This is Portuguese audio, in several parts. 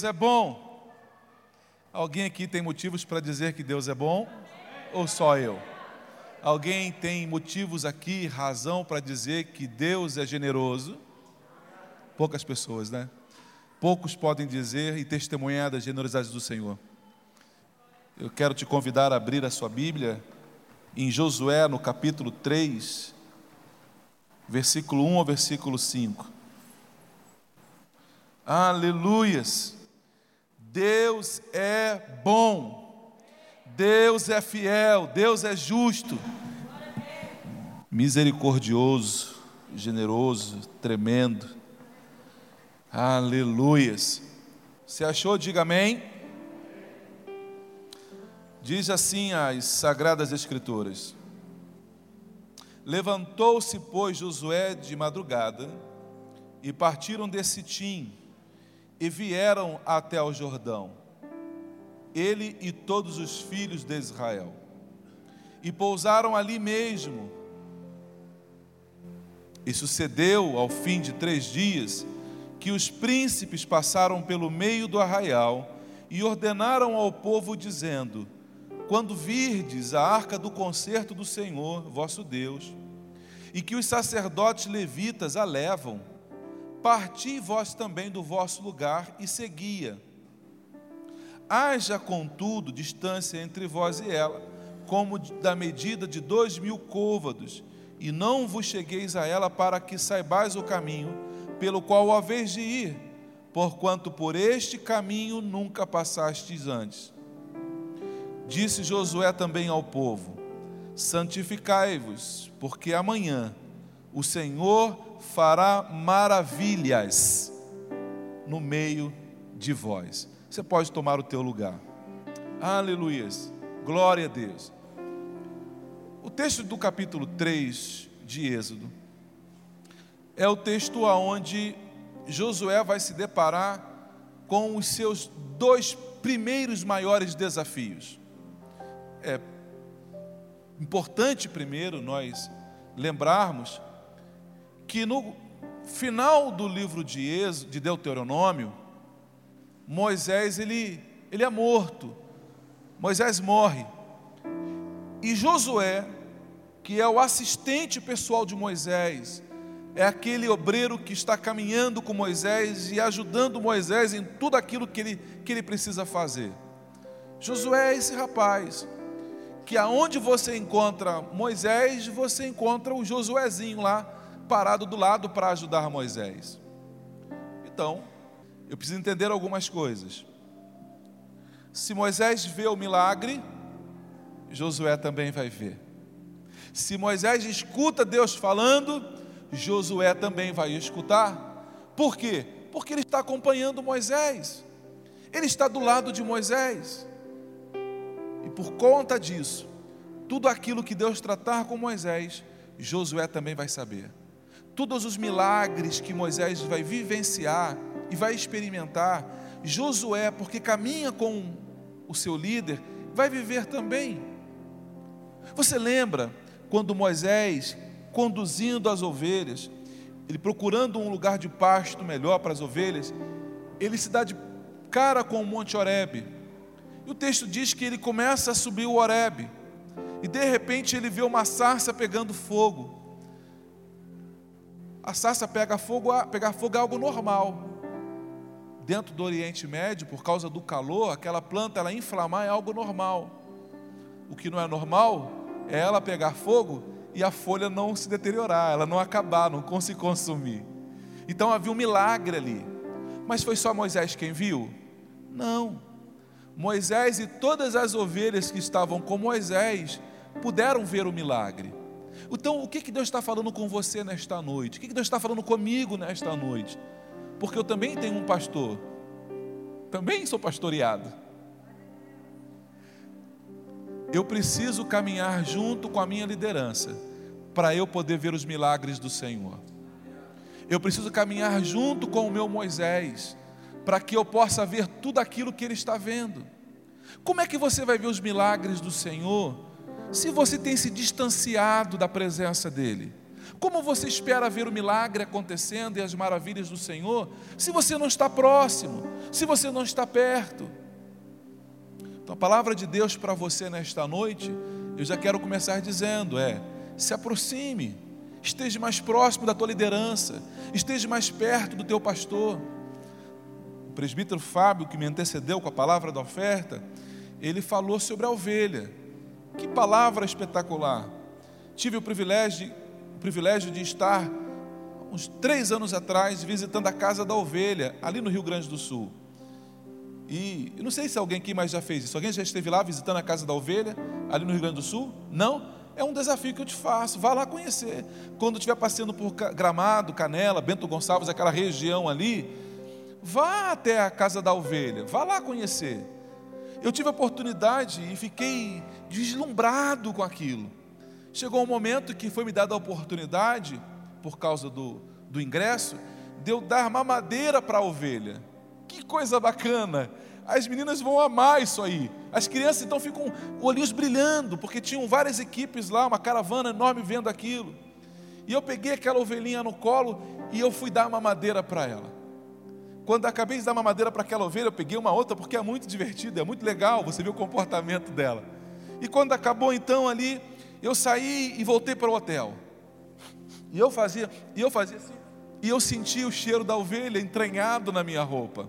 Deus é bom. Alguém aqui tem motivos para dizer que Deus é bom? Ou só eu? Alguém tem motivos aqui, razão para dizer que Deus é generoso? Poucas pessoas, né? Poucos podem dizer e testemunhar da generosidade do Senhor. Eu quero te convidar a abrir a sua Bíblia em Josué, no capítulo 3, versículo 1 ao versículo 5. Aleluias! Deus é bom, Deus é fiel, Deus é justo, misericordioso, generoso, tremendo. Aleluias! Se achou, diga amém. Diz assim as Sagradas Escrituras: Levantou-se, pois, Josué de madrugada, e partiram de Sitim, e vieram até o Jordão, ele e todos os filhos de Israel, e pousaram ali mesmo. E sucedeu, ao fim de três dias, que os príncipes passaram pelo meio do arraial e ordenaram ao povo, dizendo: Quando virdes a arca do concerto do Senhor, vosso Deus, e que os sacerdotes levitas a levam, parti vós também do vosso lugar e seguia. Haja, contudo, distância entre vós e ela, como da medida de dois mil côvados, e não vos chegueis a ela para que saibais o caminho pelo qual haveis de ir, porquanto por este caminho nunca passastes antes. Disse Josué também ao povo: Santificai-vos, porque amanhã o Senhor fará maravilhas no meio de vós. Você pode tomar o teu lugar. Aleluia. Glória a Deus. O texto do capítulo 3 de Êxodo é o texto aonde Josué vai se deparar com os seus dois primeiros maiores desafios. É importante primeiro nós lembrarmos que no final do livro de, de Deuteronômio, Moisés ele, ele é morto, Moisés morre, e Josué, que é o assistente pessoal de Moisés, é aquele obreiro que está caminhando com Moisés e ajudando Moisés em tudo aquilo que ele, que ele precisa fazer. Josué é esse rapaz, que aonde você encontra Moisés, você encontra o Josuézinho lá, parado do lado para ajudar Moisés. Então, eu preciso entender algumas coisas. Se Moisés vê o milagre, Josué também vai ver. Se Moisés escuta Deus falando, Josué também vai escutar. Por quê? Porque ele está acompanhando Moisés. Ele está do lado de Moisés. E por conta disso, tudo aquilo que Deus tratar com Moisés, Josué também vai saber todos os milagres que Moisés vai vivenciar e vai experimentar, Josué, porque caminha com o seu líder, vai viver também. Você lembra quando Moisés, conduzindo as ovelhas, ele procurando um lugar de pasto melhor para as ovelhas, ele se dá de cara com o Monte Horebe. E o texto diz que ele começa a subir o Horebe. E de repente ele vê uma sarça pegando fogo. A sarça pega fogo, pegar fogo é algo normal. Dentro do Oriente Médio, por causa do calor, aquela planta ela inflamar é algo normal. O que não é normal é ela pegar fogo e a folha não se deteriorar, ela não acabar, não se consumir. Então havia um milagre ali. Mas foi só Moisés quem viu? Não. Moisés e todas as ovelhas que estavam com Moisés puderam ver o milagre. Então, o que, que Deus está falando com você nesta noite? O que, que Deus está falando comigo nesta noite? Porque eu também tenho um pastor, também sou pastoreado. Eu preciso caminhar junto com a minha liderança para eu poder ver os milagres do Senhor. Eu preciso caminhar junto com o meu Moisés para que eu possa ver tudo aquilo que ele está vendo. Como é que você vai ver os milagres do Senhor se você tem se distanciado da presença dele? Como você espera ver o milagre acontecendo e as maravilhas do Senhor se você não está próximo, se você não está perto? Então, a palavra de Deus para você nesta noite, eu já quero começar dizendo: é, se aproxime, esteja mais próximo da tua liderança, esteja mais perto do teu pastor. O presbítero Fábio, que me antecedeu com a palavra da oferta, ele falou sobre a ovelha. Que palavra espetacular! Tive o privilégio, o privilégio de estar uns três anos atrás visitando a casa da ovelha, ali no Rio Grande do Sul. E eu não sei se alguém aqui mais já fez isso. Alguém já esteve lá visitando a casa da ovelha, ali no Rio Grande do Sul? Não? É um desafio que eu te faço. Vá lá conhecer. Quando estiver passeando por Gramado, Canela, Bento Gonçalves, aquela região ali, vá até a casa da ovelha. Vá lá conhecer. Eu tive a oportunidade e fiquei deslumbrado com aquilo. Chegou um momento que foi me dada a oportunidade, por causa do, do ingresso, de eu dar mamadeira para a ovelha. Que coisa bacana! As meninas vão amar isso aí. As crianças então ficam olhinhos brilhando, porque tinham várias equipes lá, uma caravana enorme vendo aquilo. E eu peguei aquela ovelhinha no colo e eu fui dar uma madeira para ela. Quando acabei de dar uma madeira para aquela ovelha, eu peguei uma outra porque é muito divertido, é muito legal, você vê o comportamento dela. E quando acabou então ali, eu saí e voltei para o hotel. E eu fazia, e eu fazia assim, e eu sentia o cheiro da ovelha entranhado na minha roupa.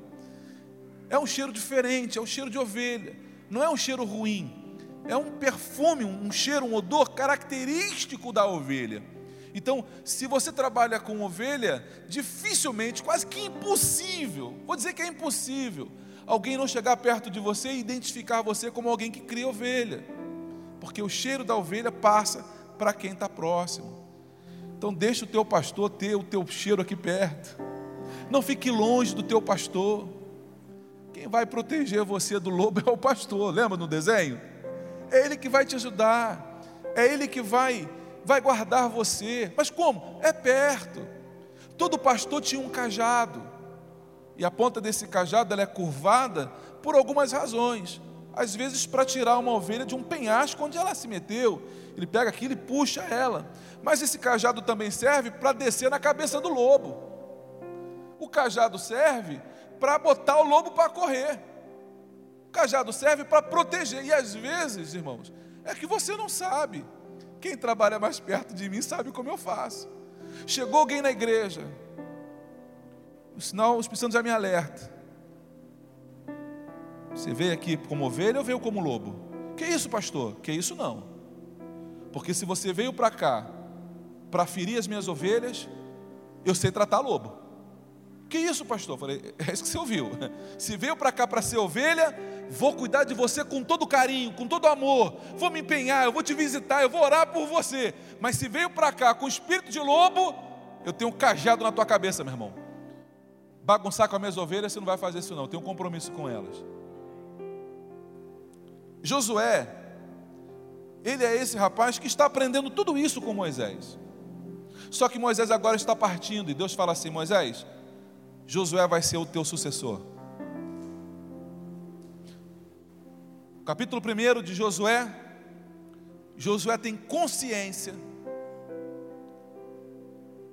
É um cheiro diferente, é um cheiro de ovelha. Não é um cheiro ruim. É um perfume, um cheiro, um odor característico da ovelha. Então, se você trabalha com ovelha, dificilmente, quase que impossível, vou dizer que é impossível, alguém não chegar perto de você e identificar você como alguém que cria ovelha, porque o cheiro da ovelha passa para quem está próximo. Então, deixa o teu pastor ter o teu cheiro aqui perto, não fique longe do teu pastor. Quem vai proteger você do lobo é o pastor, lembra no desenho? É ele que vai te ajudar, é ele que vai vai guardar você. Mas como? É perto. Todo pastor tinha um cajado. E a ponta desse cajado ela é curvada por algumas razões. Às vezes para tirar uma ovelha de um penhasco onde ela se meteu. Ele pega aquilo e puxa ela. Mas esse cajado também serve para descer na cabeça do lobo. O cajado serve para botar o lobo para correr. O cajado serve para proteger. E às vezes, irmãos, é que você não sabe. Quem trabalha mais perto de mim sabe como eu faço. Chegou alguém na igreja, o sinal, os Espírito já me alerta. Você veio aqui como ovelha ou veio como lobo? Que isso, pastor? Que isso não. Porque se você veio para cá para ferir as minhas ovelhas, eu sei tratar lobo. Que isso, pastor? Falei, é isso que você ouviu. Se veio para cá para ser ovelha, vou cuidar de você com todo carinho, com todo amor. Vou me empenhar, eu vou te visitar, eu vou orar por você. Mas se veio para cá com espírito de lobo, eu tenho um cajado na tua cabeça, meu irmão. Bagunçar com as minhas ovelhas, você não vai fazer isso não. Eu tenho um compromisso com elas. Josué, ele é esse rapaz que está aprendendo tudo isso com Moisés. Só que Moisés agora está partindo e Deus fala assim: Moisés, Josué vai ser o teu sucessor. Capítulo 1 de Josué, Josué tem consciência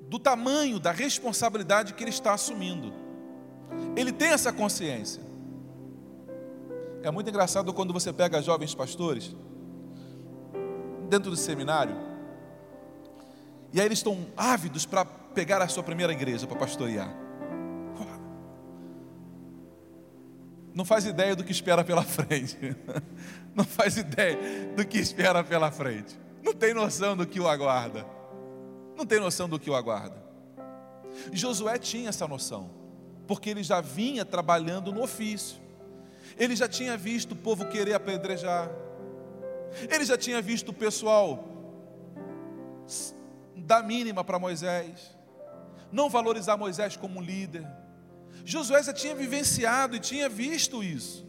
do tamanho da responsabilidade que ele está assumindo. Ele tem essa consciência. É muito engraçado quando você pega jovens pastores dentro do seminário e aí eles estão ávidos para pegar a sua primeira igreja para pastorear. Não faz ideia do que espera pela frente. Não faz ideia do que espera pela frente. Não tem noção do que o aguarda. Não tem noção do que o aguarda. Josué tinha essa noção, porque ele já vinha trabalhando no ofício. Ele já tinha visto o povo querer apedrejar. Ele já tinha visto o pessoal dar mínima para Moisés, não valorizar Moisés como líder. Josué já tinha vivenciado e tinha visto isso.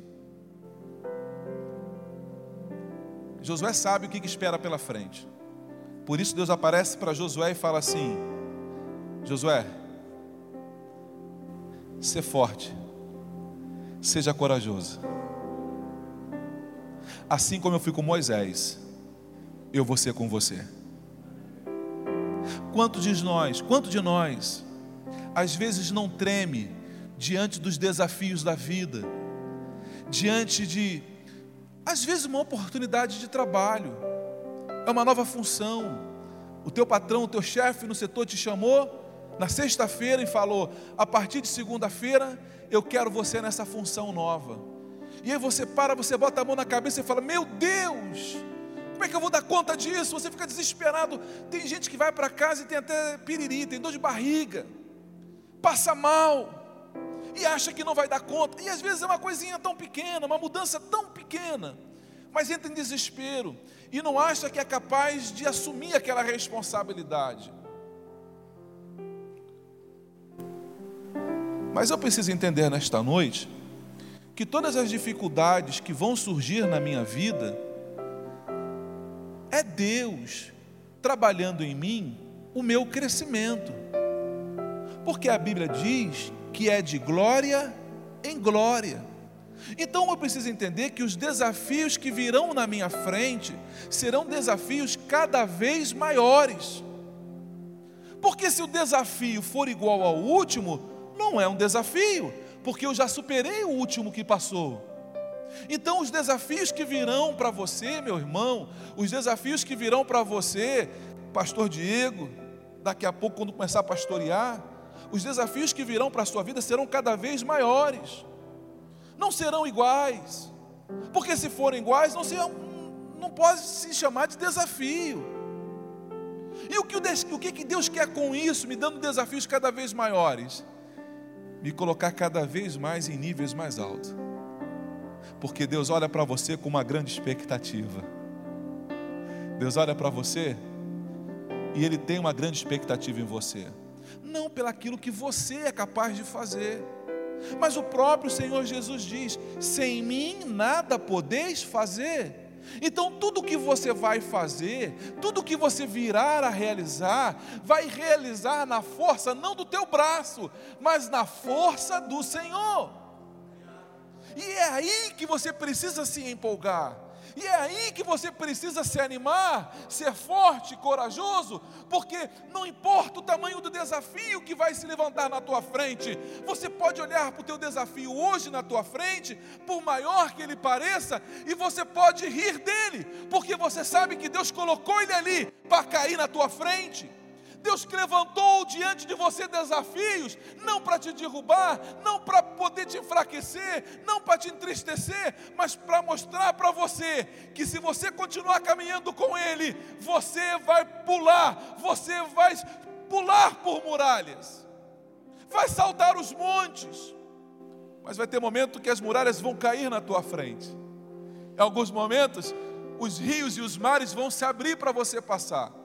Josué sabe o que espera pela frente. Por isso Deus aparece para Josué e fala assim: Josué, ser forte, seja corajoso. Assim como eu fui com Moisés, eu vou ser com você. Quanto de nós, quanto de nós, às vezes não treme diante dos desafios da vida, diante de, às vezes, uma oportunidade de trabalho, é uma nova função. O teu patrão, o teu chefe no setor te chamou na sexta-feira e falou: a partir de segunda-feira eu quero você nessa função nova. E aí você para, você bota a mão na cabeça e fala: Meu Deus, como é que eu vou dar conta disso? Você fica desesperado. Tem gente que vai para casa e tem até piriri, tem dor de barriga, passa mal e acha que não vai dar conta. E às vezes é uma coisinha tão pequena, uma mudança tão pequena, mas entra em desespero e não acha que é capaz de assumir aquela responsabilidade. Mas eu preciso entender nesta noite que todas as dificuldades que vão surgir na minha vida é Deus trabalhando em mim o meu crescimento. Porque a Bíblia diz que é de glória em glória. Então eu preciso entender que os desafios que virão na minha frente serão desafios cada vez maiores. Porque se o desafio for igual ao último, não é um desafio, porque eu já superei o último que passou. Então, os desafios que virão para você, meu irmão, os desafios que virão para você, Pastor Diego, daqui a pouco, quando começar a pastorear, os desafios que virão para a sua vida serão cada vez maiores, não serão iguais, porque se forem iguais, não, serão, não pode se chamar de desafio. E o que, o que Deus quer com isso, me dando desafios cada vez maiores? me colocar cada vez mais em níveis mais altos. Porque Deus olha para você com uma grande expectativa. Deus olha para você e Ele tem uma grande expectativa em você. Não pelaquilo que você é capaz de fazer, mas o próprio Senhor Jesus diz: sem mim nada podeis fazer. Então, tudo que você vai fazer, tudo que você virar a realizar, vai realizar na força não do teu braço, mas na força do Senhor. E é aí que você precisa se empolgar. E é aí que você precisa se animar, ser forte, corajoso, porque não importa o tamanho do desafio que vai se levantar na tua frente, você pode olhar para o teu desafio hoje na tua frente, por maior que ele pareça, e você pode rir dele, porque você sabe que Deus colocou ele ali para cair na tua frente. Deus levantou diante de você desafios, não para te derrubar, não para poder te enfraquecer, não para te entristecer, mas para mostrar para você que se você continuar caminhando com Ele, você vai pular, você vai pular por muralhas, vai saltar os montes, mas vai ter momento que as muralhas vão cair na tua frente. Em alguns momentos, os rios e os mares vão se abrir para você passar.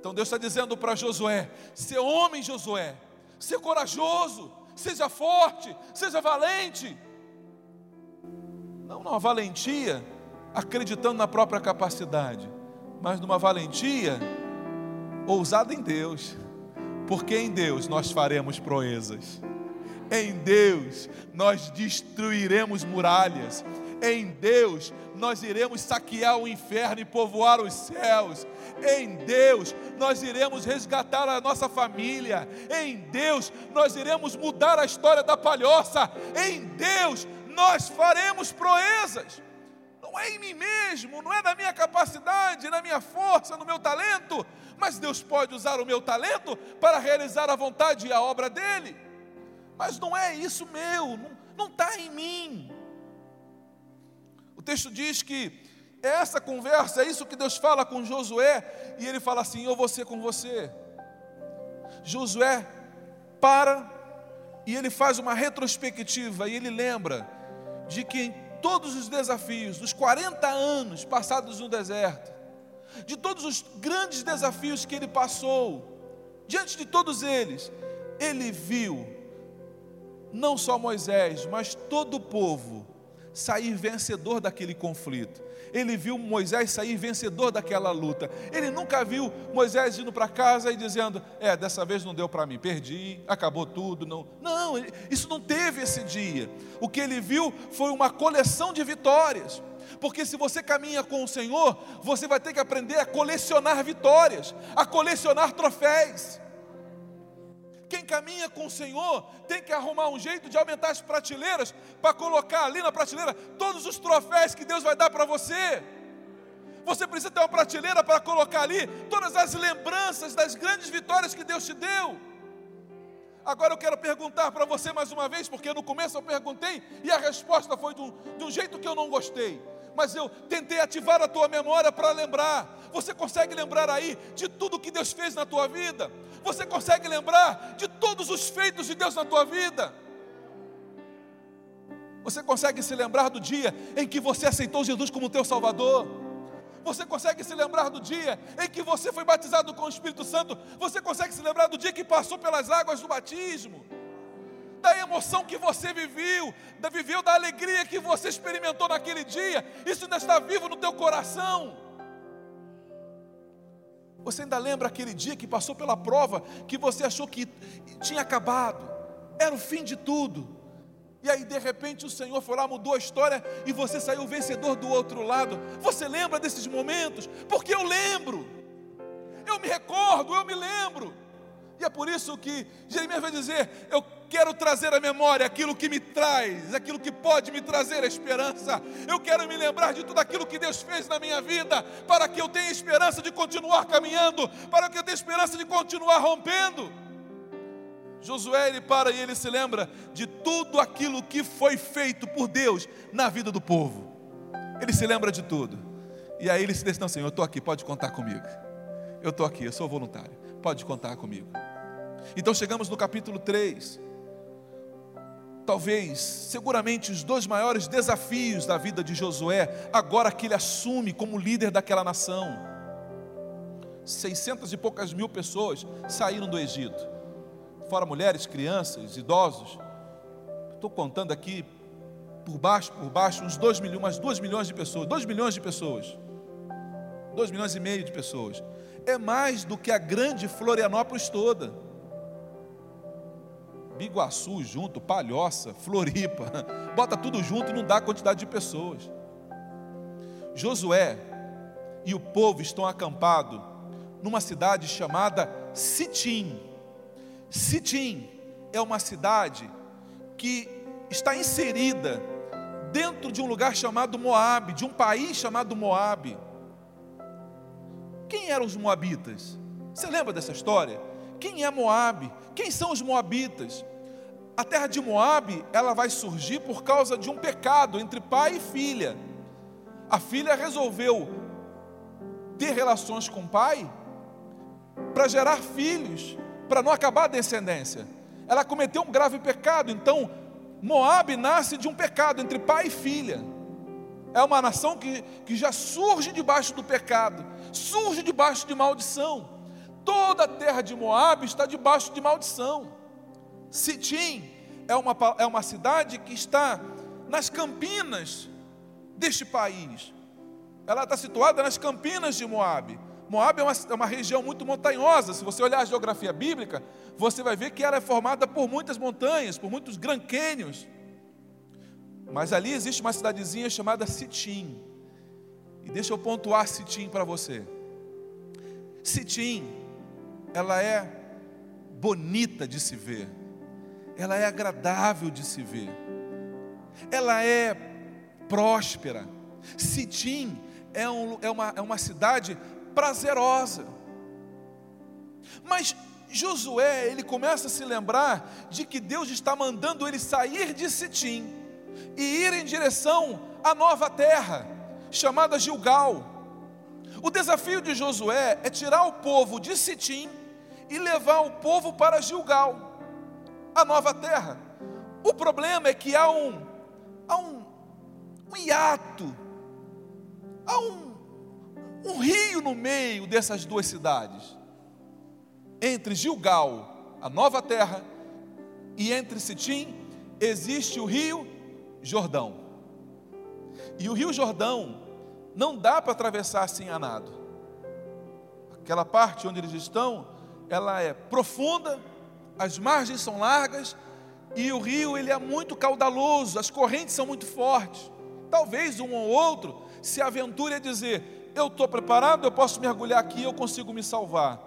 Então Deus está dizendo para Josué: ser homem, Josué, ser corajoso, seja forte, seja valente. Não numa valentia acreditando na própria capacidade, mas numa valentia ousada em Deus, porque em Deus nós faremos proezas, em Deus nós destruiremos muralhas, em Deus nós iremos saquear o inferno e povoar os céus. Em Deus nós iremos resgatar a nossa família. Em Deus nós iremos mudar a história da palhoça. Em Deus nós faremos proezas. Não é em mim mesmo, não é na minha capacidade, na minha força, no meu talento, mas Deus pode usar o meu talento para realizar a vontade e a obra dele. Mas não é isso meu, não está em mim. O texto diz que essa conversa, é isso que Deus fala com Josué, e ele fala assim: Eu vou ser com você. Josué para e ele faz uma retrospectiva e ele lembra de que em todos os desafios, dos 40 anos passados no deserto, de todos os grandes desafios que ele passou, diante de todos eles, ele viu não só Moisés, mas todo o povo sair vencedor daquele conflito. Ele viu Moisés sair vencedor daquela luta. Ele nunca viu Moisés indo para casa e dizendo: É, dessa vez não deu para mim, perdi, acabou tudo. Não, não, isso não teve esse dia. O que ele viu foi uma coleção de vitórias. Porque se você caminha com o Senhor, você vai ter que aprender a colecionar vitórias, a colecionar troféus. Quem caminha com o Senhor tem que arrumar um jeito de aumentar as prateleiras para colocar ali na prateleira todos os troféus que Deus vai dar para você. Você precisa ter uma prateleira para colocar ali todas as lembranças das grandes vitórias que Deus te deu. Agora eu quero perguntar para você mais uma vez, porque no começo eu perguntei e a resposta foi de um, de um jeito que eu não gostei mas eu tentei ativar a tua memória para lembrar. Você consegue lembrar aí de tudo que Deus fez na tua vida? Você consegue lembrar de todos os feitos de Deus na tua vida? Você consegue se lembrar do dia em que você aceitou Jesus como teu Salvador? Você consegue se lembrar do dia em que você foi batizado com o Espírito Santo? Você consegue se lembrar do dia que passou pelas águas do batismo? Da emoção que você viveu, da viveu da alegria que você experimentou naquele dia. Isso ainda está vivo no teu coração. Você ainda lembra aquele dia que passou pela prova que você achou que tinha acabado, era o fim de tudo. E aí de repente o Senhor foi lá, mudou a história e você saiu vencedor do outro lado. Você lembra desses momentos? Porque eu lembro. Eu me recordo, eu me lembro. E é por isso que Jeremias vai dizer: Eu quero trazer à memória aquilo que me traz, aquilo que pode me trazer a esperança. Eu quero me lembrar de tudo aquilo que Deus fez na minha vida, para que eu tenha esperança de continuar caminhando, para que eu tenha esperança de continuar rompendo. Josué ele para e ele se lembra de tudo aquilo que foi feito por Deus na vida do povo. Ele se lembra de tudo. E aí ele se diz: Não, Senhor, eu estou aqui, pode contar comigo. Eu estou aqui, eu sou voluntário, pode contar comigo. Então chegamos no capítulo 3. Talvez, seguramente, os dois maiores desafios da vida de Josué, agora que ele assume como líder daquela nação. Seiscentas e poucas mil pessoas saíram do Egito, fora mulheres, crianças, idosos. Estou contando aqui por baixo, por baixo, uns dois milhões, umas duas milhões de pessoas, dois milhões de pessoas, dois milhões e meio de pessoas. É mais do que a grande Florianópolis toda. Biguaçu junto, Palhoça, Floripa, bota tudo junto e não dá a quantidade de pessoas. Josué e o povo estão acampados numa cidade chamada Sitim. Sitim é uma cidade que está inserida dentro de um lugar chamado Moabe, de um país chamado Moabe. Quem eram os moabitas? Você lembra dessa história? Quem é Moabe? Quem são os moabitas? A terra de Moabe, ela vai surgir por causa de um pecado entre pai e filha. A filha resolveu ter relações com o pai para gerar filhos, para não acabar a descendência. Ela cometeu um grave pecado, então Moabe nasce de um pecado entre pai e filha. É uma nação que, que já surge debaixo do pecado, surge debaixo de maldição. Toda a terra de Moabe está debaixo de maldição. Sitim é uma, é uma cidade que está nas campinas deste país. Ela está situada nas campinas de Moabe. Moabe é uma, é uma região muito montanhosa. Se você olhar a geografia bíblica, você vai ver que ela é formada por muitas montanhas, por muitos Grand Mas ali existe uma cidadezinha chamada Sitim. E deixa eu pontuar Sitim para você. Sitim, ela é bonita de se ver ela é agradável de se ver, ela é próspera. Sitim é, um, é, uma, é uma cidade prazerosa. Mas Josué, ele começa a se lembrar de que Deus está mandando ele sair de Sitim e ir em direção à nova terra, chamada Gilgal. O desafio de Josué é tirar o povo de Sitim e levar o povo para Gilgal a nova terra. O problema é que há um, há um um hiato, há um, um rio no meio dessas duas cidades, entre Gilgal, a nova terra, e entre Sitim existe o rio Jordão. E o rio Jordão não dá para atravessar assim a nado. Aquela parte onde eles estão, ela é profunda, as margens são largas e o rio ele é muito caudaloso, as correntes são muito fortes. Talvez um ou outro se aventure a dizer: Eu estou preparado, eu posso mergulhar aqui, eu consigo me salvar.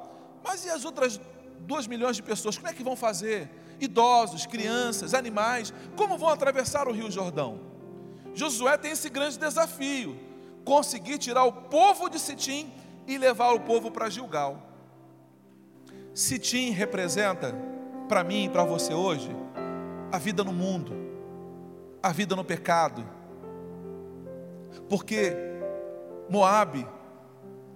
Mas e as outras duas milhões de pessoas, como é que vão fazer? Idosos, crianças, animais, como vão atravessar o rio Jordão? Josué tem esse grande desafio: conseguir tirar o povo de Sitim e levar o povo para Gilgal. Sitim representa para mim e para você hoje a vida no mundo, a vida no pecado, porque Moabe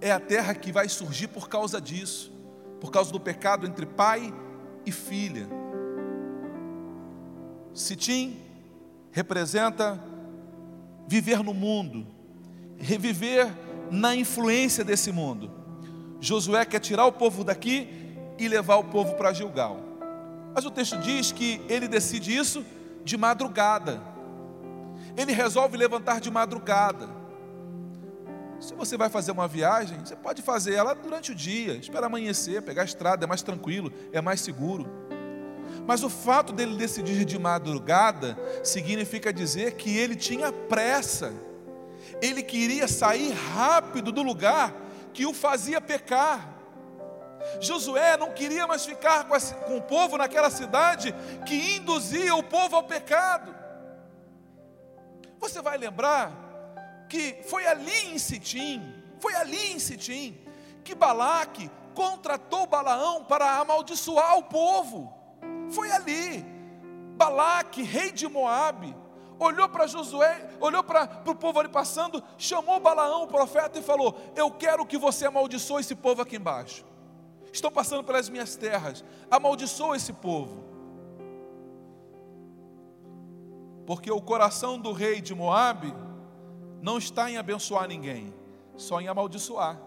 é a terra que vai surgir por causa disso, por causa do pecado entre pai e filha. Sitim representa viver no mundo, reviver na influência desse mundo. Josué quer tirar o povo daqui e levar o povo para Gilgal. Mas o texto diz que ele decide isso de madrugada. Ele resolve levantar de madrugada. Se você vai fazer uma viagem, você pode fazer ela durante o dia, espera amanhecer, pegar a estrada, é mais tranquilo, é mais seguro. Mas o fato dele decidir de madrugada significa dizer que ele tinha pressa. Ele queria sair rápido do lugar que o fazia pecar. Josué não queria mais ficar com, esse, com o povo naquela cidade que induzia o povo ao pecado. Você vai lembrar que foi ali em Sitim, foi ali em Sitim, que Balaque contratou Balaão para amaldiçoar o povo. Foi ali. Balaque, rei de Moabe, olhou para Josué, olhou para o povo ali passando, chamou Balaão, o profeta, e falou: Eu quero que você amaldiçoe esse povo aqui embaixo estão passando pelas minhas terras, amaldiçoa esse povo. Porque o coração do rei de Moabe não está em abençoar ninguém, só em amaldiçoar.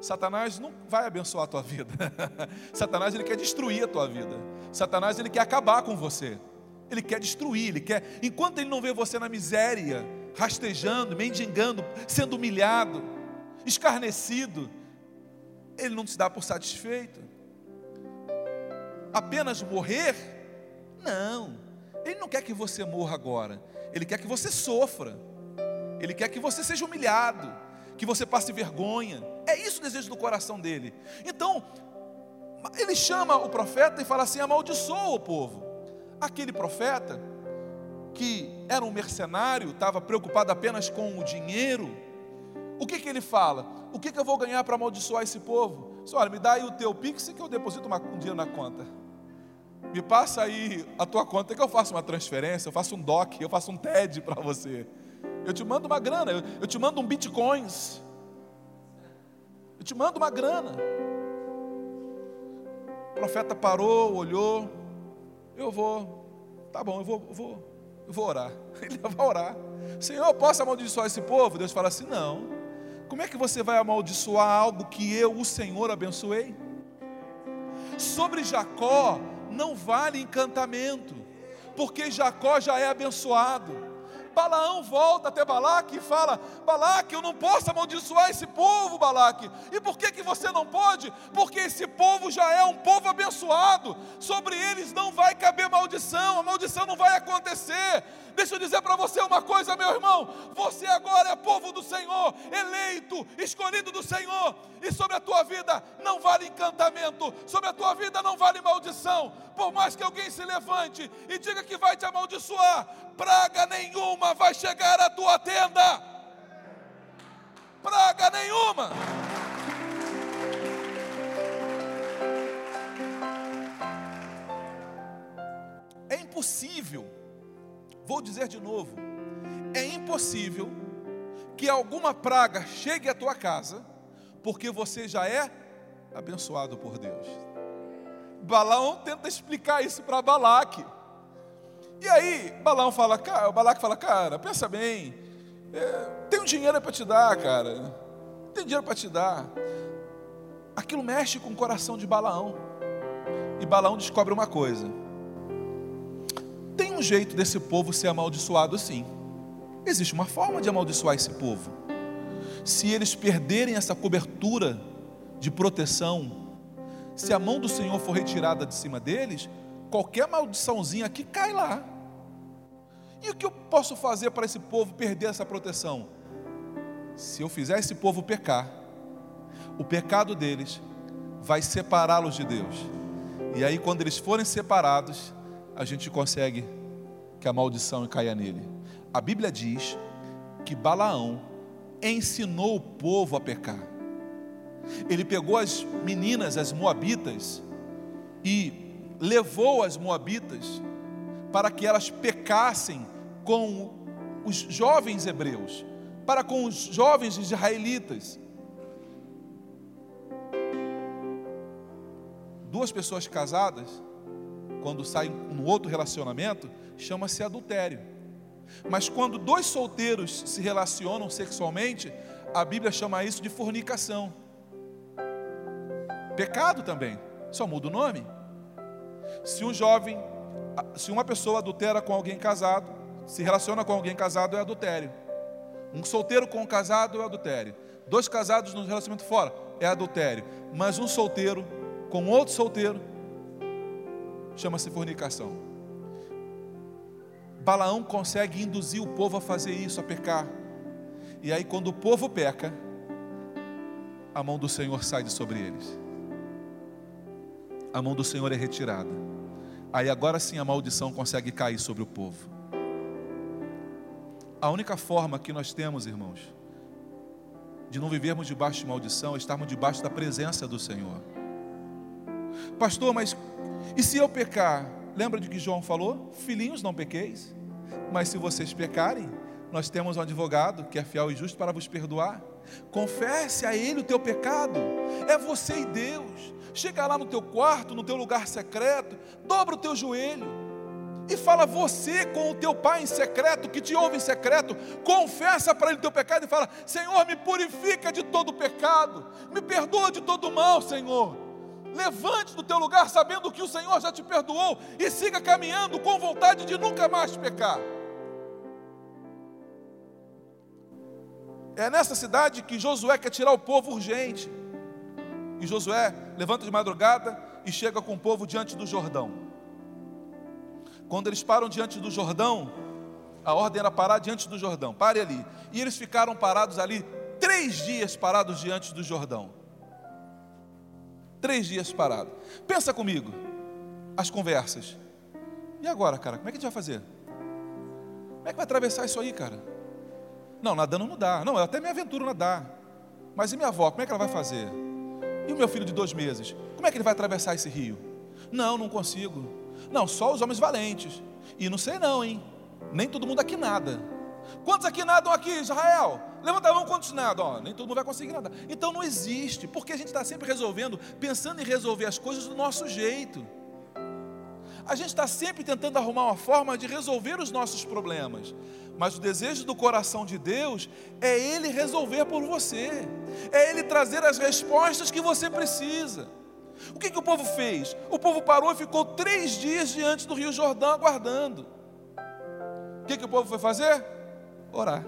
Satanás não vai abençoar a tua vida. Satanás ele quer destruir a tua vida. Satanás ele quer acabar com você. Ele quer destruir, ele quer, enquanto ele não vê você na miséria, rastejando, mendigando, sendo humilhado, escarnecido, ele não se dá por satisfeito. Apenas morrer? Não. Ele não quer que você morra agora. Ele quer que você sofra. Ele quer que você seja humilhado, que você passe vergonha. É isso o desejo do coração dele. Então, ele chama o profeta e fala assim: amaldiçoa o povo. Aquele profeta, que era um mercenário, estava preocupado apenas com o dinheiro, o que, que ele fala? O que, que eu vou ganhar para amaldiçoar esse povo? Só, olha, me dá aí o teu pix que eu deposito uma, um dinheiro na conta. Me passa aí a tua conta que eu faço uma transferência, eu faço um DOC, eu faço um TED para você. Eu te mando uma grana, eu, eu te mando um bitcoins. Eu te mando uma grana. O profeta parou, olhou. Eu vou, tá bom, eu vou, eu vou, eu vou orar. Ele vai orar. Senhor, posso amaldiçoar esse povo? Deus fala assim: não. Como é que você vai amaldiçoar algo que eu, o Senhor, abençoei? Sobre Jacó não vale encantamento, porque Jacó já é abençoado. Balaão volta até Balaque e fala: Balaque, eu não posso amaldiçoar esse povo, Balaque. E por que, que você não pode? Porque esse povo já é um povo abençoado. Sobre eles não vai caber maldição, a maldição não vai acontecer. Deixa eu dizer para você uma coisa, meu irmão. Você agora é povo do Senhor, eleito, escolhido do Senhor. E sobre a tua vida não vale encantamento, sobre a tua vida não vale maldição. Por mais que alguém se levante e diga que vai te amaldiçoar, praga nenhuma vai chegar à tua tenda. Praga nenhuma. É impossível, vou dizer de novo, é impossível que alguma praga chegue à tua casa, porque você já é abençoado por Deus. Balaão tenta explicar isso para Balaque. E aí, Balaão fala, cara, Balaque fala, cara, pensa bem, é, tem dinheiro para te dar, cara, tem dinheiro para te dar. Aquilo mexe com o coração de Balaão. E Balaão descobre uma coisa: jeito desse povo ser amaldiçoado sim. Existe uma forma de amaldiçoar esse povo. Se eles perderem essa cobertura de proteção, se a mão do Senhor for retirada de cima deles, qualquer maldiçãozinha aqui cai lá. E o que eu posso fazer para esse povo perder essa proteção? Se eu fizer esse povo pecar, o pecado deles vai separá-los de Deus. E aí, quando eles forem separados, a gente consegue que a maldição caia nele. A Bíblia diz que Balaão ensinou o povo a pecar. Ele pegou as meninas, as moabitas, e levou as moabitas para que elas pecassem com os jovens hebreus, para com os jovens israelitas. Duas pessoas casadas, quando saem no outro relacionamento, chama-se adultério. Mas quando dois solteiros se relacionam sexualmente, a Bíblia chama isso de fornicação. Pecado também, só muda o nome. Se um jovem, se uma pessoa adultera com alguém casado, se relaciona com alguém casado, é adultério. Um solteiro com um casado é adultério. Dois casados no relacionamento fora é adultério. Mas um solteiro com outro solteiro chama-se fornicação. Balaão consegue induzir o povo a fazer isso, a pecar. E aí, quando o povo peca, a mão do Senhor sai de sobre eles. A mão do Senhor é retirada. Aí agora sim a maldição consegue cair sobre o povo. A única forma que nós temos, irmãos, de não vivermos debaixo de maldição é estarmos debaixo da presença do Senhor. Pastor, mas e se eu pecar? Lembra de que João falou? Filhinhos, não pequeis. Mas se vocês pecarem, nós temos um advogado que é fiel e justo para vos perdoar. Confesse a ele o teu pecado. É você e Deus. Chega lá no teu quarto, no teu lugar secreto, dobra o teu joelho e fala você com o teu pai em secreto, que te ouve em secreto, confessa para ele o teu pecado e fala: Senhor, me purifica de todo pecado, me perdoa de todo mal, Senhor. Levante do teu lugar sabendo que o Senhor já te perdoou e siga caminhando com vontade de nunca mais pecar. É nessa cidade que Josué quer tirar o povo urgente. E Josué levanta de madrugada e chega com o povo diante do Jordão. Quando eles param diante do Jordão, a ordem era parar diante do Jordão, pare ali. E eles ficaram parados ali, três dias parados diante do Jordão. Três dias parado. Pensa comigo, as conversas. E agora, cara, como é que a gente vai fazer? Como é que vai atravessar isso aí, cara? Não, nadando não dá. Não, eu até me aventuro nadar. Mas e minha avó, como é que ela vai fazer? E o meu filho de dois meses? Como é que ele vai atravessar esse rio? Não, não consigo. Não, só os homens valentes. E não sei não, hein? Nem todo mundo aqui nada. Quantos aqui nadam aqui, Israel? Levanta a mão, quantos nadam? Ó, nem todo mundo vai conseguir nadar. Então não existe, porque a gente está sempre resolvendo, pensando em resolver as coisas do nosso jeito. A gente está sempre tentando arrumar uma forma de resolver os nossos problemas. Mas o desejo do coração de Deus é Ele resolver por você, é Ele trazer as respostas que você precisa. O que, que o povo fez? O povo parou e ficou três dias diante do Rio Jordão aguardando. O que, que o povo foi fazer? Orar.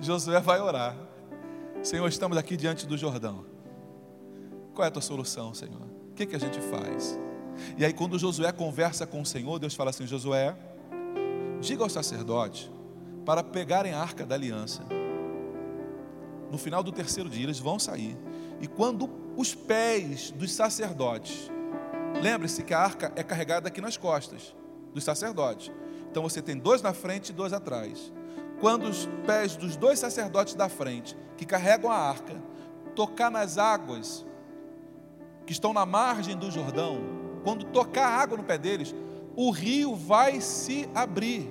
Josué vai orar. Senhor, estamos aqui diante do Jordão. Qual é a tua solução, Senhor? O que, que a gente faz? E aí, quando Josué conversa com o Senhor, Deus fala assim: Josué, diga ao sacerdote para pegarem a arca da aliança. No final do terceiro dia, eles vão sair. E quando os pés dos sacerdotes, lembre-se que a arca é carregada aqui nas costas dos sacerdotes. Então você tem dois na frente e dois atrás. Quando os pés dos dois sacerdotes da frente, que carregam a arca, tocar nas águas que estão na margem do Jordão, quando tocar a água no pé deles, o rio vai se abrir.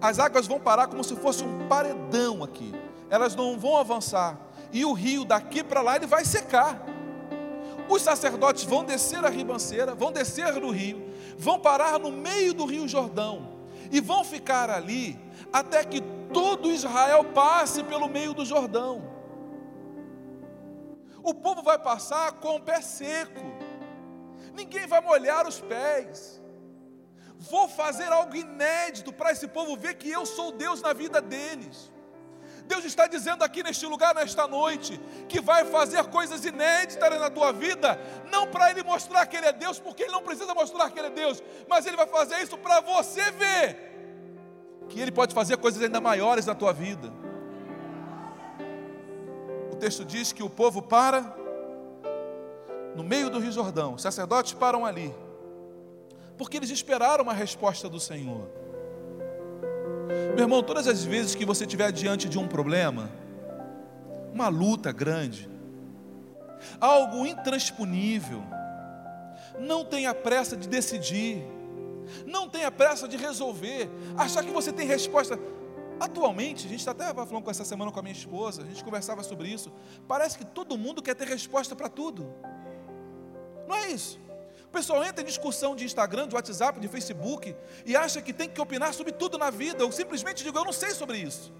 As águas vão parar como se fosse um paredão aqui. Elas não vão avançar. E o rio daqui para lá ele vai secar. Os sacerdotes vão descer a ribanceira, vão descer no rio, vão parar no meio do rio Jordão e vão ficar ali até que todo Israel passe pelo meio do Jordão. O povo vai passar com o pé seco, ninguém vai molhar os pés. Vou fazer algo inédito para esse povo ver que eu sou Deus na vida deles. Deus está dizendo aqui neste lugar, nesta noite, que vai fazer coisas inéditas na tua vida, não para Ele mostrar que Ele é Deus, porque Ele não precisa mostrar que Ele é Deus, mas Ele vai fazer isso para você ver que Ele pode fazer coisas ainda maiores na tua vida. O texto diz que o povo para no meio do Rio Jordão, os sacerdotes param ali, porque eles esperaram uma resposta do Senhor. Meu irmão, todas as vezes que você estiver diante de um problema, uma luta grande, algo intransponível, não tenha pressa de decidir, não tenha pressa de resolver, achar que você tem resposta. Atualmente, a gente está até falando com essa semana com a minha esposa, a gente conversava sobre isso. Parece que todo mundo quer ter resposta para tudo. Não é isso? O pessoal entra em discussão de Instagram, de WhatsApp, de Facebook e acha que tem que opinar sobre tudo na vida. Eu simplesmente digo, eu não sei sobre isso.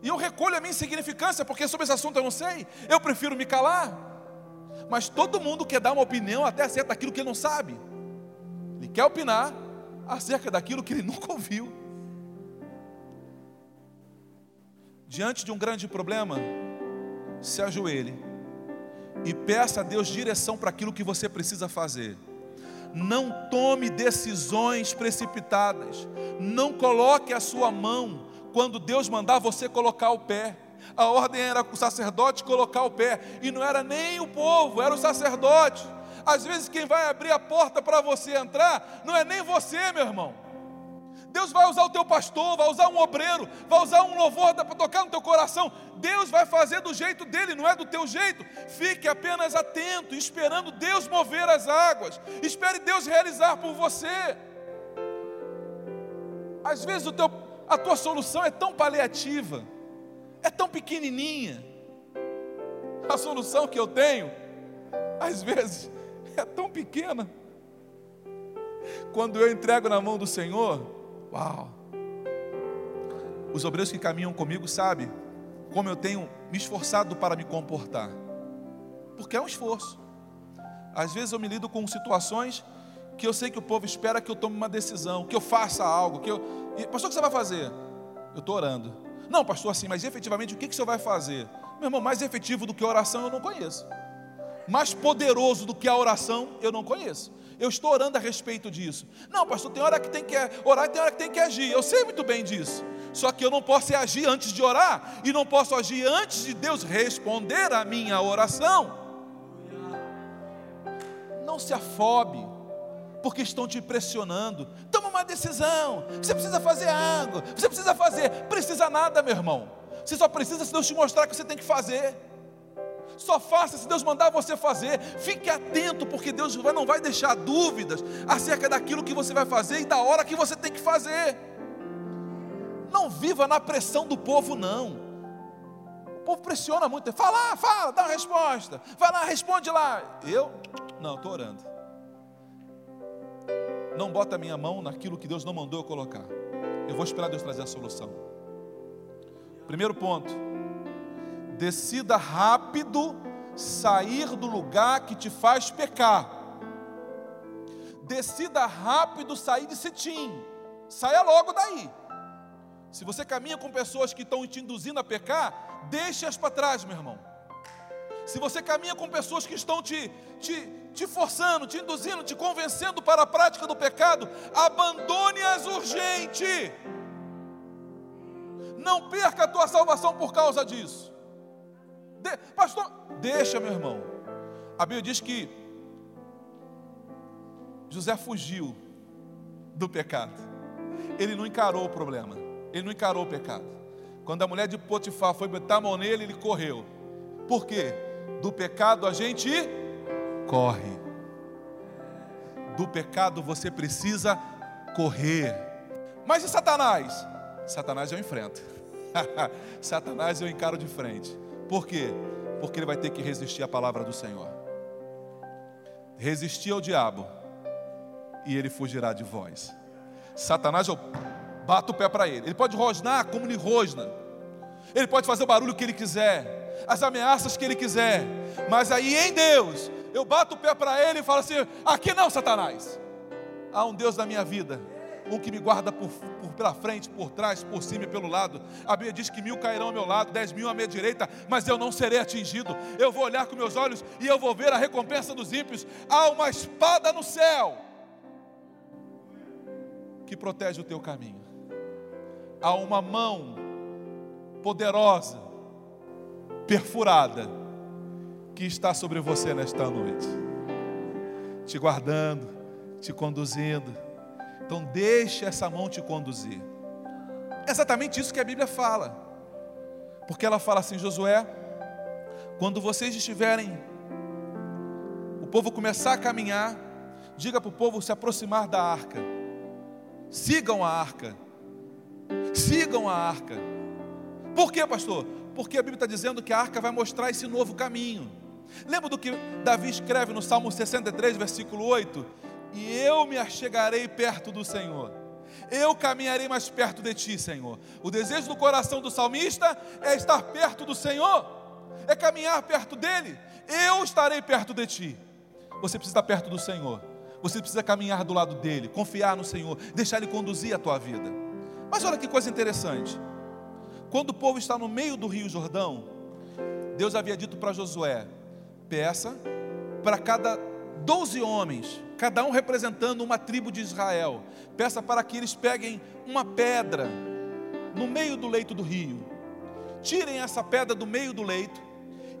E eu recolho a minha insignificância, porque sobre esse assunto eu não sei. Eu prefiro me calar. Mas todo mundo quer dar uma opinião até acerca daquilo que ele não sabe. Ele quer opinar acerca daquilo que ele nunca ouviu. Diante de um grande problema, se ajoelhe e peça a Deus direção para aquilo que você precisa fazer não tome decisões precipitadas, não coloque a sua mão quando Deus mandar você colocar o pé. A ordem era o sacerdote colocar o pé, e não era nem o povo, era o sacerdote. Às vezes, quem vai abrir a porta para você entrar, não é nem você, meu irmão. Deus vai usar o teu pastor, vai usar um obreiro, vai usar um louvor para tocar no teu coração. Deus vai fazer do jeito dele, não é do teu jeito. Fique apenas atento, esperando Deus mover as águas. Espere Deus realizar por você. Às vezes teu, a tua solução é tão paliativa, é tão pequenininha. A solução que eu tenho, às vezes, é tão pequena. Quando eu entrego na mão do Senhor, Uau! Os obreiros que caminham comigo sabem como eu tenho me esforçado para me comportar. Porque é um esforço. Às vezes eu me lido com situações que eu sei que o povo espera que eu tome uma decisão, que eu faça algo, que eu. E, pastor, o que você vai fazer? Eu estou orando. Não, pastor, assim, mas efetivamente o que, que o senhor vai fazer? Meu irmão, mais efetivo do que oração eu não conheço. Mais poderoso do que a oração eu não conheço. Eu estou orando a respeito disso. Não, pastor, tem hora que tem que orar e tem hora que tem que agir. Eu sei muito bem disso. Só que eu não posso agir antes de orar e não posso agir antes de Deus responder a minha oração. Não se afobe, porque estão te pressionando. Toma uma decisão. Você precisa fazer algo. Você precisa fazer. Precisa nada, meu irmão. Você só precisa se Deus te mostrar o que você tem que fazer. Só faça se Deus mandar você fazer. Fique atento, porque Deus não vai deixar dúvidas acerca daquilo que você vai fazer e da hora que você tem que fazer. Não viva na pressão do povo, não. O povo pressiona muito. Fala, fala, dá uma resposta. Vai lá, responde lá. Eu? Não, estou orando. Não bota a minha mão naquilo que Deus não mandou eu colocar. Eu vou esperar Deus trazer a solução. Primeiro ponto Decida rápido sair do lugar que te faz pecar. Decida rápido sair de cetim. Saia logo daí. Se você caminha com pessoas que estão te induzindo a pecar, deixe-as para trás, meu irmão. Se você caminha com pessoas que estão te, te, te forçando, te induzindo, te convencendo para a prática do pecado, abandone-as urgente. Não perca a tua salvação por causa disso. De, pastor, deixa, meu irmão. A Bíblia diz que José fugiu do pecado. Ele não encarou o problema. Ele não encarou o pecado. Quando a mulher de Potifar foi botar a mão nele, ele correu. Por quê? Do pecado a gente corre. Do pecado você precisa correr. Mas e Satanás? Satanás eu enfrento. Satanás eu encaro de frente. Por quê? Porque ele vai ter que resistir à palavra do Senhor. Resisti ao diabo e ele fugirá de vós. Satanás, eu bato o pé para ele. Ele pode rosnar como ele rosna. Ele pode fazer o barulho que ele quiser, as ameaças que ele quiser. Mas aí em Deus, eu bato o pé para ele e falo assim: aqui não, Satanás. Há um Deus na minha vida um que me guarda por pela frente, por trás, por cima e pelo lado. A Bíblia diz que mil cairão ao meu lado, dez mil à minha direita, mas eu não serei atingido. Eu vou olhar com meus olhos e eu vou ver a recompensa dos ímpios. Há uma espada no céu que protege o teu caminho. Há uma mão poderosa, perfurada, que está sobre você nesta noite, te guardando, te conduzindo então deixe essa mão te conduzir. É exatamente isso que a Bíblia fala. Porque ela fala assim, Josué, quando vocês estiverem, o povo começar a caminhar, diga para o povo se aproximar da arca. Sigam a arca. Sigam a arca. Por quê, pastor? Porque a Bíblia está dizendo que a arca vai mostrar esse novo caminho. Lembra do que Davi escreve no Salmo 63, versículo 8? E eu me achegarei perto do Senhor. Eu caminharei mais perto de ti, Senhor. O desejo do coração do salmista é estar perto do Senhor, é caminhar perto dele. Eu estarei perto de ti. Você precisa estar perto do Senhor. Você precisa caminhar do lado dele, confiar no Senhor, deixar ele conduzir a tua vida. Mas olha que coisa interessante. Quando o povo está no meio do Rio Jordão, Deus havia dito para Josué: peça para cada doze homens cada um representando uma tribo de Israel. Peça para que eles peguem uma pedra no meio do leito do rio. Tirem essa pedra do meio do leito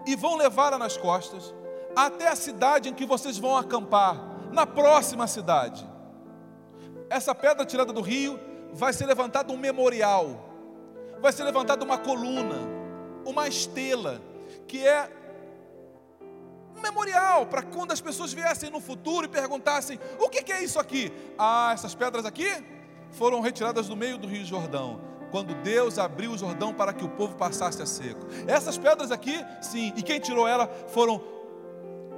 e vão levá-la nas costas até a cidade em que vocês vão acampar, na próxima cidade. Essa pedra tirada do rio vai ser levantada um memorial, vai ser levantada uma coluna, uma estela, que é memorial para quando as pessoas viessem no futuro e perguntassem: o que, que é isso aqui? Ah, essas pedras aqui foram retiradas do meio do Rio Jordão quando Deus abriu o Jordão para que o povo passasse a seco. Essas pedras aqui, sim, e quem tirou ela foram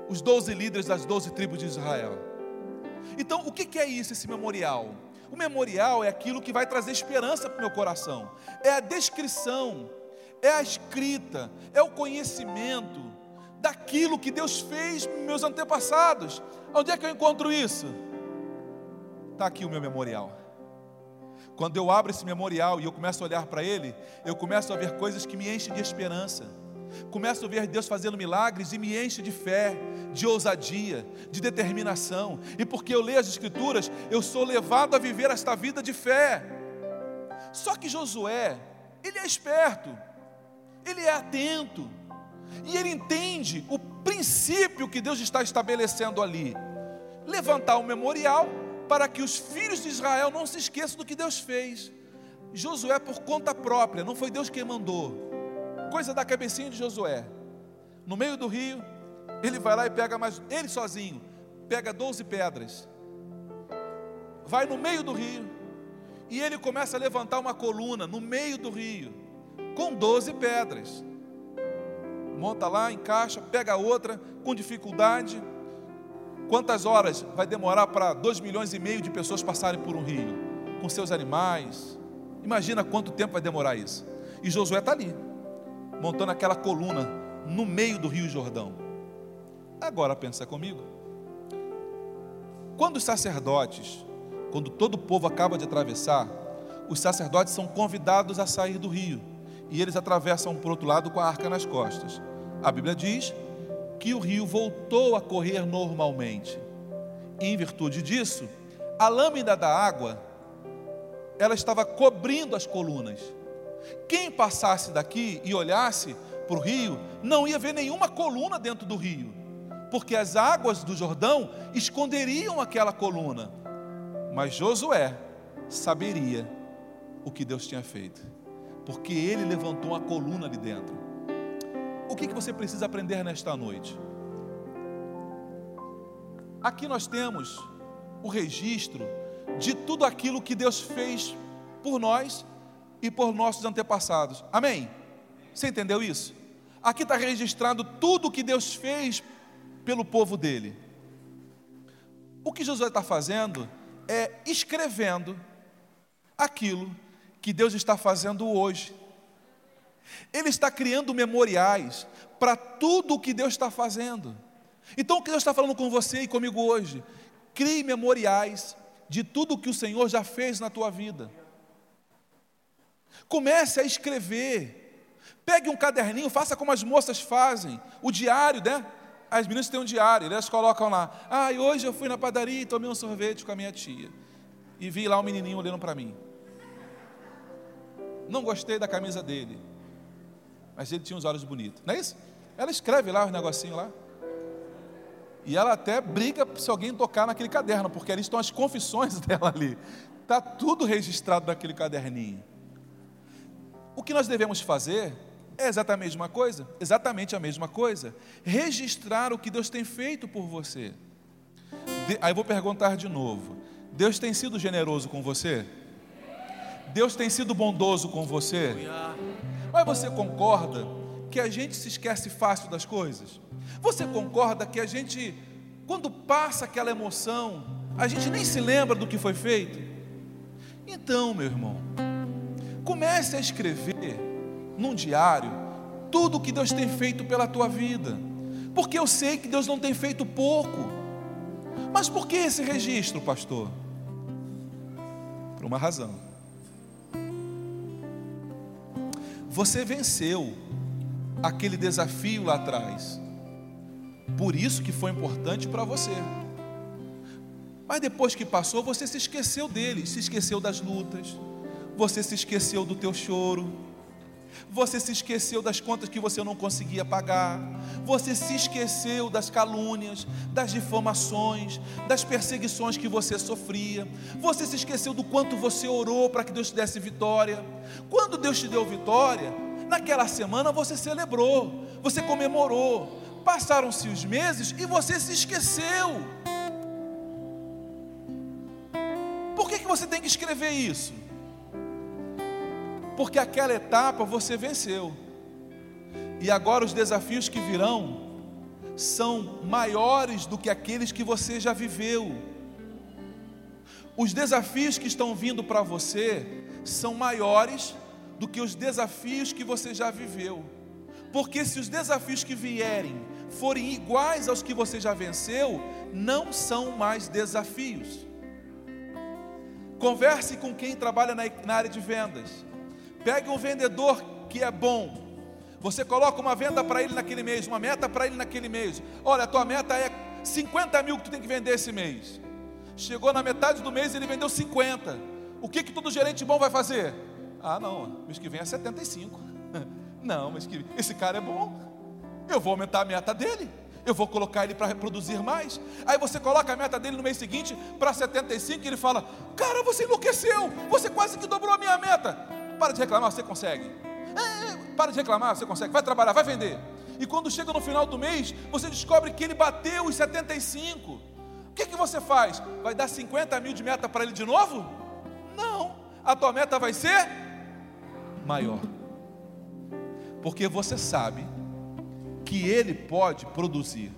os doze líderes das doze tribos de Israel. Então, o que é isso, esse memorial? O memorial é aquilo que vai trazer esperança para o meu coração, é a descrição, é a escrita, é o conhecimento, daquilo que Deus fez meus antepassados. Onde é que eu encontro isso? Está aqui o meu memorial. Quando eu abro esse memorial e eu começo a olhar para ele, eu começo a ver coisas que me enchem de esperança. Começo a ver Deus fazendo milagres e me enche de fé, de ousadia, de determinação. E porque eu leio as Escrituras, eu sou levado a viver esta vida de fé. Só que Josué, ele é esperto, ele é atento, e ele entende o princípio que Deus está estabelecendo ali. Levantar um memorial para que os filhos de Israel não se esqueçam do que Deus fez. Josué por conta própria, não foi Deus quem mandou. Coisa da cabecinha de Josué. No meio do rio, ele vai lá e pega mais, ele sozinho, pega 12 pedras. Vai no meio do rio e ele começa a levantar uma coluna no meio do rio com 12 pedras monta lá, encaixa, pega outra, com dificuldade. Quantas horas vai demorar para dois milhões e meio de pessoas passarem por um rio, com seus animais? Imagina quanto tempo vai demorar isso. E Josué está ali, montando aquela coluna no meio do rio Jordão. Agora pensa comigo. Quando os sacerdotes, quando todo o povo acaba de atravessar, os sacerdotes são convidados a sair do rio e eles atravessam por outro lado com a arca nas costas. A Bíblia diz que o rio voltou a correr normalmente. Em virtude disso, a lâmina da água ela estava cobrindo as colunas. Quem passasse daqui e olhasse para o rio, não ia ver nenhuma coluna dentro do rio, porque as águas do Jordão esconderiam aquela coluna. Mas Josué saberia o que Deus tinha feito porque ele levantou uma coluna ali dentro. O que, que você precisa aprender nesta noite? Aqui nós temos o registro de tudo aquilo que Deus fez por nós e por nossos antepassados. Amém? Você entendeu isso? Aqui está registrado tudo o que Deus fez pelo povo dele. O que Jesus está fazendo é escrevendo aquilo que Deus está fazendo hoje. Ele está criando memoriais para tudo o que Deus está fazendo. Então, o que Deus está falando com você e comigo hoje? Crie memoriais de tudo o que o Senhor já fez na tua vida. Comece a escrever. Pegue um caderninho, faça como as moças fazem, o diário, né? As meninas têm um diário, elas colocam lá. Ah, hoje eu fui na padaria e tomei um sorvete com a minha tia. E vi lá um menininho olhando para mim. Não gostei da camisa dele, mas ele tinha uns olhos bonitos, não é isso? Ela escreve lá os negocinhos lá. E ela até briga se alguém tocar naquele caderno, porque ali estão as confissões dela ali. Está tudo registrado naquele caderninho. O que nós devemos fazer é exatamente a mesma coisa, exatamente a mesma coisa. Registrar o que Deus tem feito por você. De, aí eu vou perguntar de novo: Deus tem sido generoso com você? Deus tem sido bondoso com você? Mas você concorda que a gente se esquece fácil das coisas? Você concorda que a gente, quando passa aquela emoção, a gente nem se lembra do que foi feito? Então, meu irmão, comece a escrever num diário tudo o que Deus tem feito pela tua vida, porque eu sei que Deus não tem feito pouco. Mas por que esse registro, pastor? Por uma razão. Você venceu aquele desafio lá atrás. Por isso que foi importante para você. Mas depois que passou, você se esqueceu dele, se esqueceu das lutas, você se esqueceu do teu choro, você se esqueceu das contas que você não conseguia pagar, você se esqueceu das calúnias, das difamações, das perseguições que você sofria, você se esqueceu do quanto você orou para que Deus te desse vitória. Quando Deus te deu vitória, naquela semana você celebrou, você comemorou, Passaram-se os meses e você se esqueceu. Por que, que você tem que escrever isso? Porque aquela etapa você venceu. E agora os desafios que virão são maiores do que aqueles que você já viveu. Os desafios que estão vindo para você são maiores do que os desafios que você já viveu. Porque se os desafios que vierem forem iguais aos que você já venceu, não são mais desafios. Converse com quem trabalha na, área de vendas. Pegue um vendedor que é bom. Você coloca uma venda para ele naquele mês, uma meta para ele naquele mês. Olha, a tua meta é 50 mil que tu tem que vender esse mês. Chegou na metade do mês e ele vendeu 50. O que, que todo gerente bom vai fazer? Ah, não, mês que vem é 75. Não, mas que esse cara é bom. Eu vou aumentar a meta dele. Eu vou colocar ele para reproduzir mais. Aí você coloca a meta dele no mês seguinte para 75 e ele fala: Cara, você enlouqueceu. Você quase que dobrou a minha meta. Para de reclamar, você consegue. É, é, para de reclamar, você consegue. Vai trabalhar, vai vender. E quando chega no final do mês, você descobre que ele bateu os 75. O que, que você faz? Vai dar 50 mil de meta para ele de novo? Não. A tua meta vai ser maior. Porque você sabe que Ele pode produzir.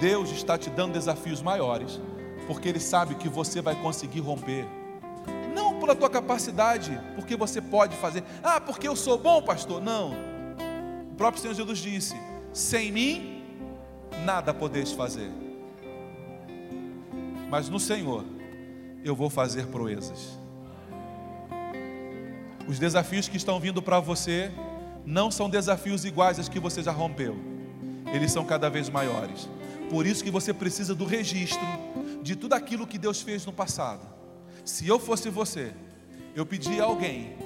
Deus está te dando desafios maiores, porque Ele sabe que você vai conseguir romper. Pela tua capacidade, porque você pode fazer. Ah, porque eu sou bom, pastor. Não. O próprio Senhor Jesus disse: sem mim, nada podeis fazer. Mas no Senhor, eu vou fazer proezas. Os desafios que estão vindo para você, não são desafios iguais aos que você já rompeu. Eles são cada vez maiores. Por isso que você precisa do registro de tudo aquilo que Deus fez no passado. Se eu fosse você, eu pedia alguém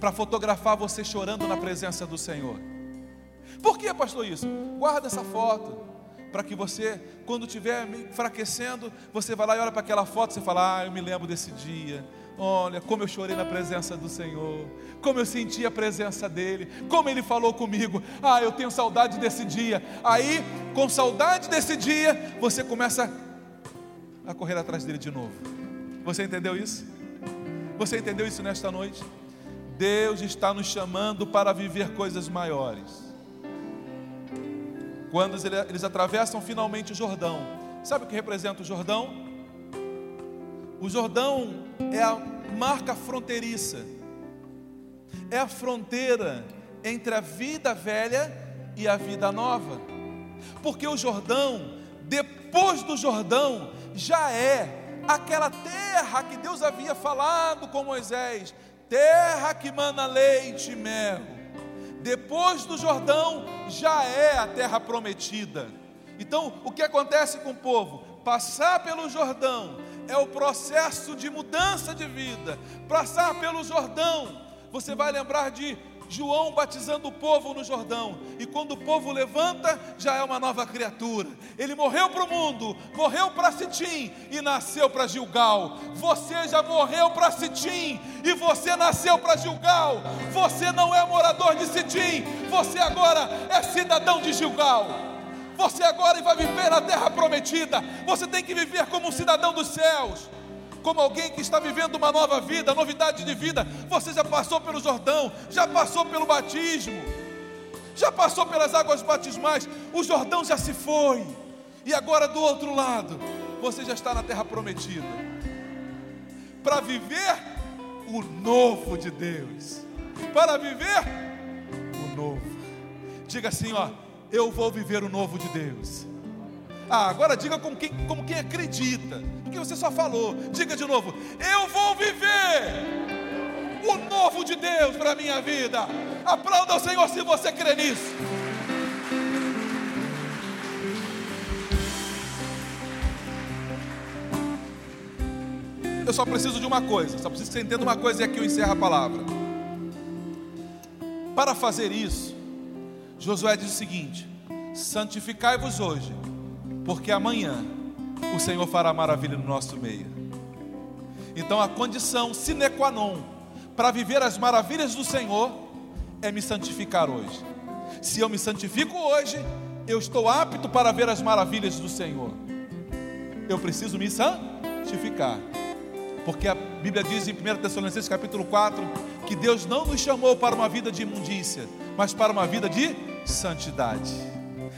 para fotografar você chorando na presença do Senhor. Por que, pastor, isso? Guarda essa foto para que você, quando estiver enfraquecendo, você vai lá e olha para aquela foto e fala: Ah, eu me lembro desse dia Olha como eu chorei na presença do Senhor, como eu senti a presença dEle, como Ele falou comigo. Ah, eu tenho saudade desse dia. Aí, com saudade desse dia, você começa a correr atrás dele de novo. Você entendeu isso? Você entendeu isso nesta noite? Deus está nos chamando para viver coisas maiores. Quando eles atravessam finalmente o Jordão, Sabe o que representa o Jordão? O Jordão é a marca fronteiriça, é a fronteira entre a vida velha e a vida nova, porque o Jordão, depois do Jordão, já é aquela terra que Deus havia falado com Moisés, terra que mana leite e mel. Depois do Jordão, já é a terra prometida. Então, o que acontece com o povo? Passar pelo Jordão é o processo de mudança de vida. Passar pelo Jordão, você vai lembrar de João batizando o povo no Jordão, e quando o povo levanta, já é uma nova criatura. Ele morreu para o mundo, morreu para Sitim e nasceu para Gilgal. Você já morreu para Sitim e você nasceu para Gilgal. Você não é morador de Sitim, você agora é cidadão de Gilgal. Você agora vai viver na terra prometida. Você tem que viver como um cidadão dos céus como alguém que está vivendo uma nova vida, novidade de vida. Você já passou pelo Jordão, já passou pelo batismo, já passou pelas águas batismais. O Jordão já se foi, e agora do outro lado, você já está na terra prometida para viver o novo de Deus, para viver o novo. Diga assim, ó, eu vou viver o novo de Deus. Ah, agora diga como quem, como quem acredita, porque você só falou. Diga de novo: Eu vou viver o novo de Deus para a minha vida. Aplauda o Senhor se você crê nisso. Eu só preciso de uma coisa, só preciso que você entenda uma coisa e aqui eu encerro a palavra. Para fazer isso, Josué diz o seguinte: santificai-vos hoje porque amanhã o Senhor fará maravilha no nosso meio. Então a condição sine qua non para viver as maravilhas do Senhor é me santificar hoje. Se eu me santifico hoje, eu estou apto para ver as maravilhas do Senhor. Eu preciso me santificar. Porque a Bíblia diz em 1 Tessalonicenses capítulo 4 que Deus não nos chamou para uma vida de imundícia, mas para uma vida de santidade.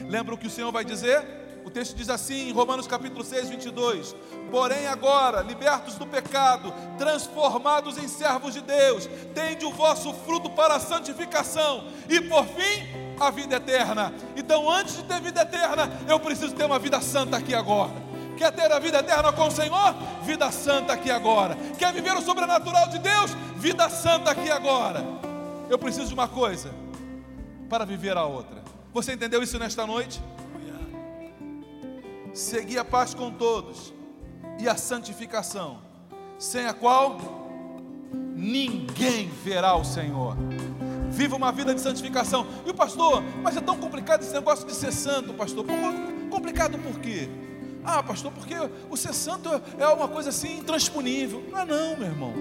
Lembra o que o Senhor vai dizer? O texto diz assim em Romanos capítulo 6, 22: Porém, agora, libertos do pecado, transformados em servos de Deus, tende o vosso fruto para a santificação e, por fim, a vida eterna. Então, antes de ter vida eterna, eu preciso ter uma vida santa aqui agora. Quer ter a vida eterna com o Senhor? Vida santa aqui agora. Quer viver o sobrenatural de Deus? Vida santa aqui agora. Eu preciso de uma coisa para viver a outra. Você entendeu isso nesta noite? Seguir a paz com todos e a santificação, sem a qual ninguém verá o Senhor. Viva uma vida de santificação. E o pastor, mas é tão complicado esse negócio de ser santo, pastor. Complicado por quê? Ah, pastor, porque o ser santo é uma coisa assim intransponível. Não é não, meu irmão.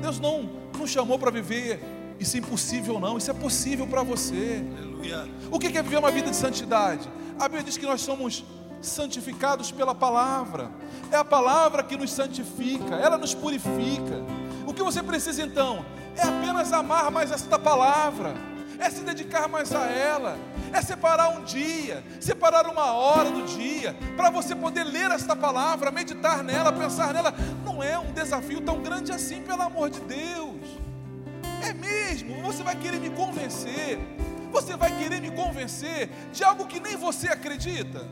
Deus não nos chamou para viver isso é impossível não, isso é possível para você. Aleluia. O que é viver uma vida de santidade? A Bíblia diz que nós somos santificados pela palavra. É a palavra que nos santifica, ela nos purifica. O que você precisa então é apenas amar mais esta palavra, é se dedicar mais a ela, é separar um dia, separar uma hora do dia, para você poder ler esta palavra, meditar nela, pensar nela. Não é um desafio tão grande assim, pelo amor de Deus. É mesmo, você vai querer me convencer, você vai querer me convencer de algo que nem você acredita.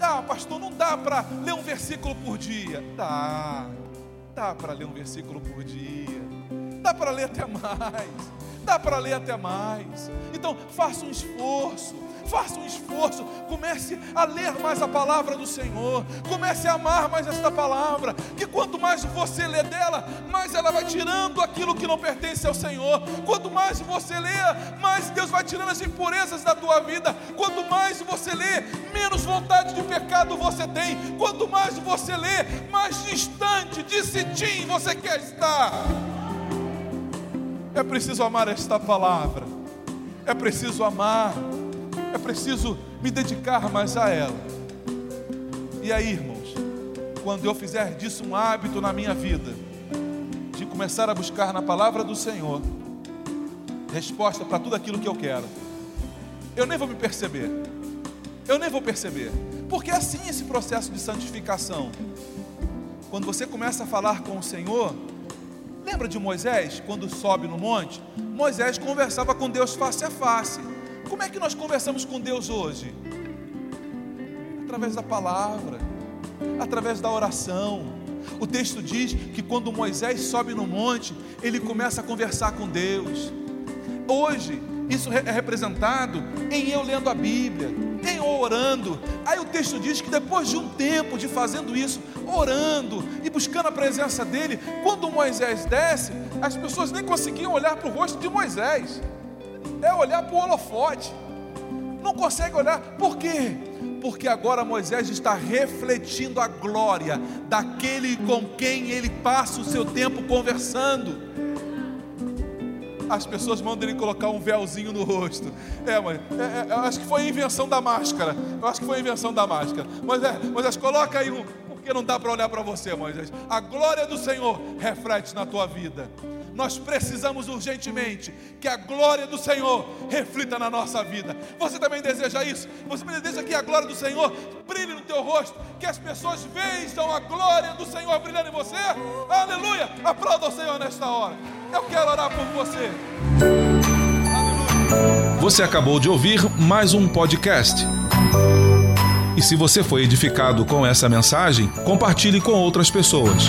Ah, pastor, não dá para ler um versículo por dia. Dá, dá para ler um versículo por dia. Dá para ler até mais. Dá para ler até mais. Então, faça um esforço Faça um esforço, comece a ler mais a palavra do Senhor, comece a amar mais esta palavra, que quanto mais você lê dela, mais ela vai tirando aquilo que não pertence ao Senhor. Quanto mais você lê, mais Deus vai tirando as impurezas da tua vida. Quanto mais você lê, menos vontade de pecado você tem. Quanto mais você lê, mais distante de Sitim você quer estar. É preciso amar esta palavra. É preciso amar é preciso me dedicar mais a ela. E aí, irmãos, quando eu fizer disso um hábito na minha vida, de começar a buscar na palavra do Senhor resposta para tudo aquilo que eu quero, eu nem vou me perceber. Eu nem vou perceber. Porque é assim esse processo de santificação. Quando você começa a falar com o Senhor, lembra de Moisés, quando sobe no monte? Moisés conversava com Deus face a face. Como é que nós conversamos com Deus hoje? Através da palavra, através da oração. O texto diz que quando Moisés sobe no monte, ele começa a conversar com Deus. Hoje, isso é representado em eu lendo a Bíblia, em eu orando. Aí o texto diz que depois de um tempo de fazendo isso, orando e buscando a presença dele, quando Moisés desce, as pessoas nem conseguiam olhar para o rosto de Moisés é olhar para o holofote. Não consegue olhar, por quê? Porque agora Moisés está refletindo a glória daquele com quem ele passa o seu tempo conversando. As pessoas mandam ele colocar um véuzinho no rosto. É, mãe, é, é, eu acho que foi a invenção da máscara. Eu acho que foi a invenção da máscara. Moisés, Moisés coloca aí um, porque não dá para olhar para você, Moisés. A glória do Senhor reflete na tua vida nós precisamos urgentemente que a glória do Senhor reflita na nossa vida. Você também deseja isso? Você deseja que a glória do Senhor brilhe no teu rosto, que as pessoas vejam a glória do Senhor brilhando em você? Aleluia! Aplauda o Senhor nesta hora. Eu quero orar por você. Aleluia. Você acabou de ouvir mais um podcast. E se você foi edificado com essa mensagem, compartilhe com outras pessoas.